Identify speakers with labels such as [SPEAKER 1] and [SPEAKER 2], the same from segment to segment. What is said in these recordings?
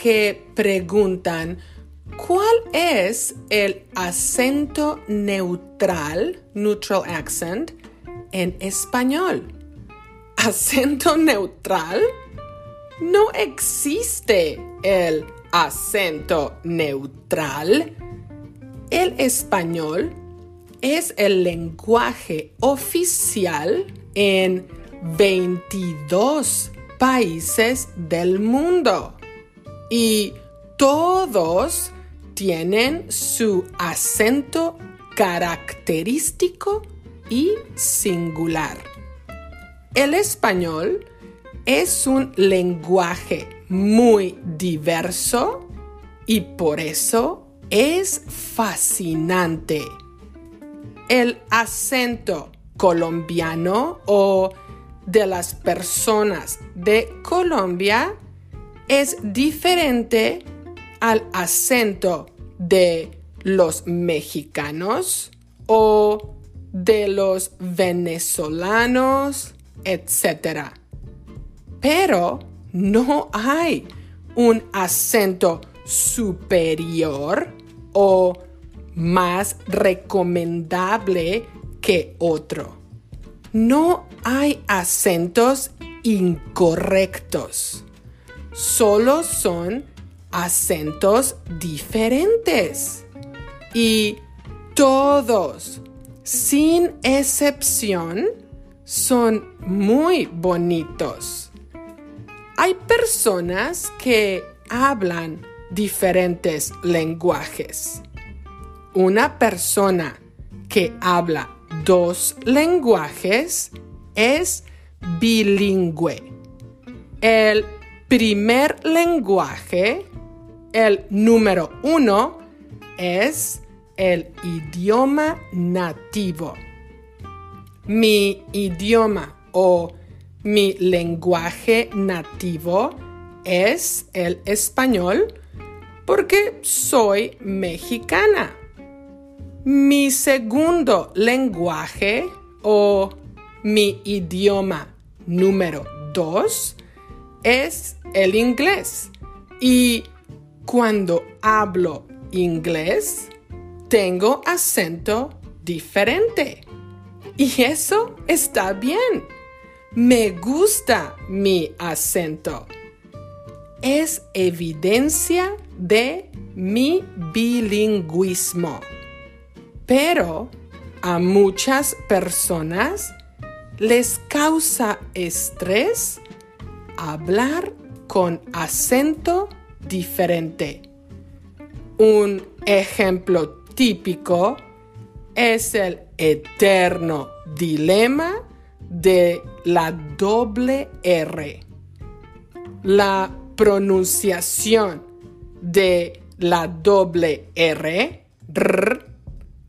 [SPEAKER 1] que preguntan cuál es el acento neutral, neutral accent, en español. ¿Acento neutral? No existe el acento neutral. El español es el lenguaje oficial en 22 países del mundo y todos tienen su acento característico y singular. El español es un lenguaje muy diverso y por eso es fascinante. El acento colombiano o de las personas de Colombia es diferente al acento de los mexicanos o de los venezolanos, etc. Pero no hay un acento superior o más recomendable que otro. No hay acentos incorrectos. Solo son acentos diferentes. Y todos, sin excepción, son muy bonitos. Hay personas que hablan diferentes lenguajes. Una persona que habla dos lenguajes es bilingüe. El primer lenguaje, el número uno, es el idioma nativo. Mi idioma o mi lenguaje nativo es el español porque soy mexicana. Mi segundo lenguaje o mi idioma número dos es el inglés. Y cuando hablo inglés, tengo acento diferente. Y eso está bien. Me gusta mi acento. Es evidencia de mi bilingüismo. Pero a muchas personas les causa estrés hablar con acento diferente. Un ejemplo típico es el eterno dilema de la doble R. La pronunciación de la doble R,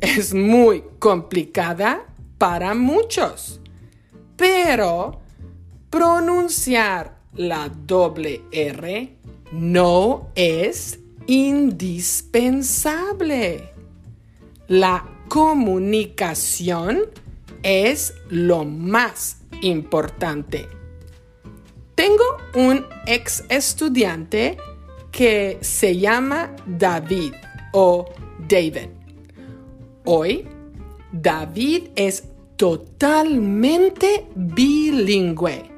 [SPEAKER 1] es muy complicada para muchos, pero pronunciar la doble R no es indispensable. La comunicación es lo más importante. Tengo un ex estudiante que se llama David o David. Hoy, David es totalmente bilingüe.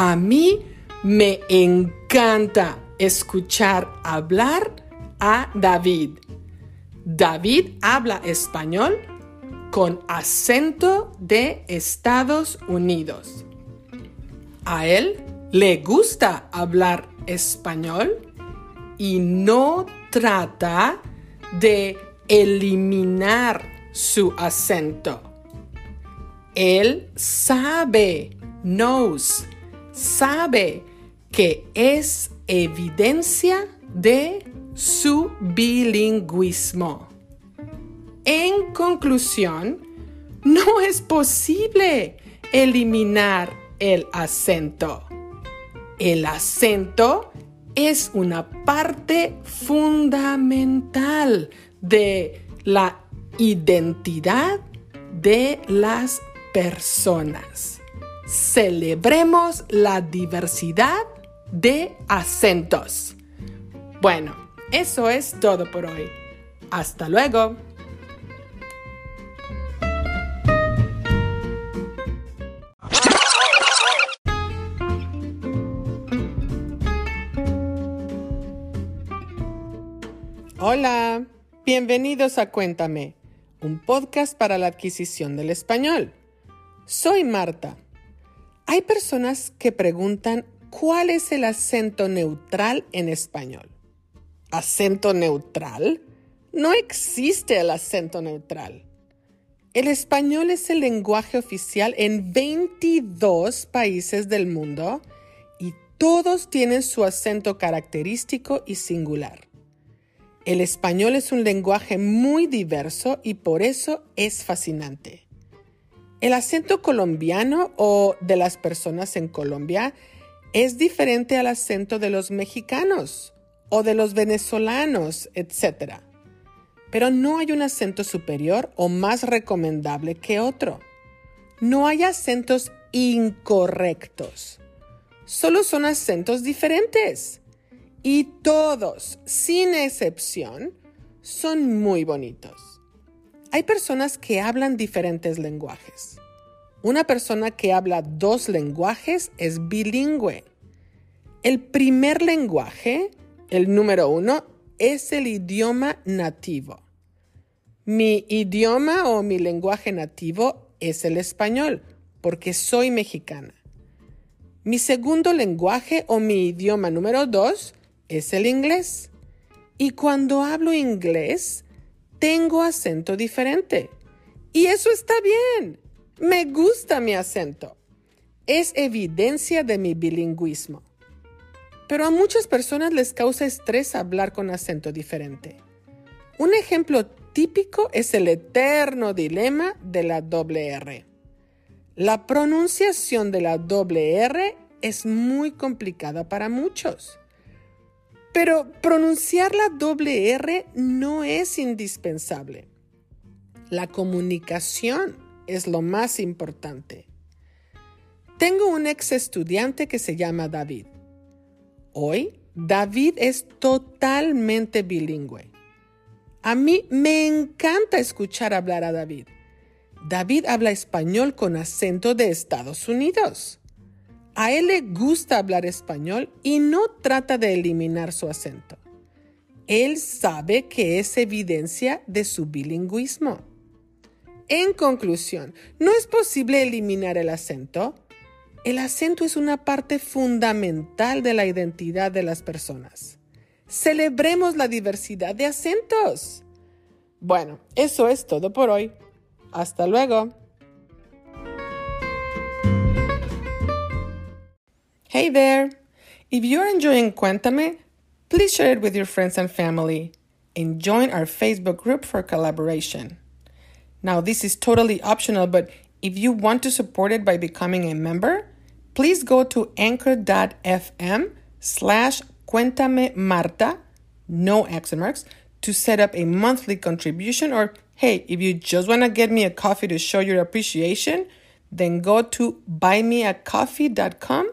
[SPEAKER 1] A mí me encanta escuchar hablar a David. David habla español con acento de Estados Unidos. A él le gusta hablar español y no trata de eliminar su acento. Él sabe, knows, sabe que es evidencia de su bilingüismo. En conclusión, no es posible eliminar el acento. El acento es una parte fundamental de la identidad de las personas. Celebremos la diversidad de acentos. Bueno, eso es todo por hoy. Hasta luego. Hola, bienvenidos a Cuéntame, un podcast para la adquisición del español. Soy Marta. Hay personas que preguntan cuál es el acento neutral en español. ¿Acento neutral? No existe el acento neutral. El español es el lenguaje oficial en 22 países del mundo y todos tienen su acento característico y singular. El español es un lenguaje muy diverso y por eso es fascinante. El acento colombiano o de las personas en Colombia es diferente al acento de los mexicanos o de los venezolanos, etc. Pero no hay un acento superior o más recomendable que otro. No hay acentos incorrectos. Solo son acentos diferentes y todos, sin excepción, son muy bonitos. Hay personas que hablan diferentes lenguajes. Una persona que habla dos lenguajes es bilingüe. El primer lenguaje, el número uno, es el idioma nativo. Mi idioma o mi lenguaje nativo es el español, porque soy mexicana. Mi segundo lenguaje o mi idioma número dos es el inglés. Y cuando hablo inglés, tengo acento diferente. Y eso está bien. Me gusta mi acento. Es evidencia de mi bilingüismo. Pero a muchas personas les causa estrés hablar con acento diferente. Un ejemplo típico es el eterno dilema de la doble R. La pronunciación de la doble R es muy complicada para muchos. Pero pronunciar la doble R no es indispensable. La comunicación es lo más importante. Tengo un ex estudiante que se llama David. Hoy, David es totalmente bilingüe. A mí me encanta escuchar hablar a David. David habla español con acento de Estados Unidos. A él le gusta hablar español y no trata de eliminar su acento. Él sabe que es evidencia de su bilingüismo. En conclusión, no es posible eliminar el acento. El acento es una parte fundamental de la identidad de las personas. Celebremos la diversidad de acentos. Bueno, eso es todo por hoy. Hasta luego. Hey there! If you're enjoying Cuéntame, please share it with your friends and family and join our Facebook group for collaboration. Now, this is totally optional, but if you want to support it by becoming a member, please go to anchor.fm slash Cuéntame Marta, no accent marks, to set up a monthly contribution. Or hey, if you just want to get me a coffee to show your appreciation, then go to buymeacoffee.com